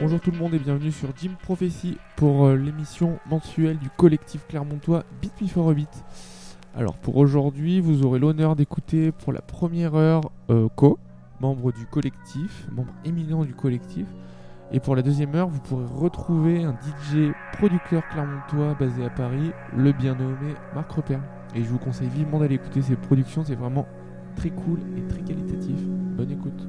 Bonjour tout le monde et bienvenue sur Jim Prophecy pour euh, l'émission mensuelle du collectif clermontois Beat Me for a Beat. Alors pour aujourd'hui, vous aurez l'honneur d'écouter pour la première heure euh, Co, membre du collectif, membre éminent du collectif. Et pour la deuxième heure, vous pourrez retrouver un DJ producteur clermontois basé à Paris, le bien nommé Marc Repère. Et je vous conseille vivement d'aller écouter ses productions, c'est vraiment très cool et très qualitatif. Bonne écoute.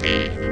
Peace.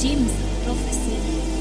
James, professor.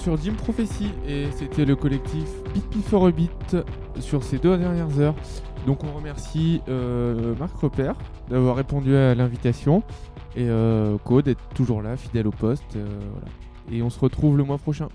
Sur Jim Prophecy et c'était le collectif Beat for a Beat sur ces deux dernières heures. Donc on remercie euh, Marc Repère d'avoir répondu à l'invitation et euh, Co d'être toujours là, fidèle au poste. euh. Et on se retrouve le mois prochain.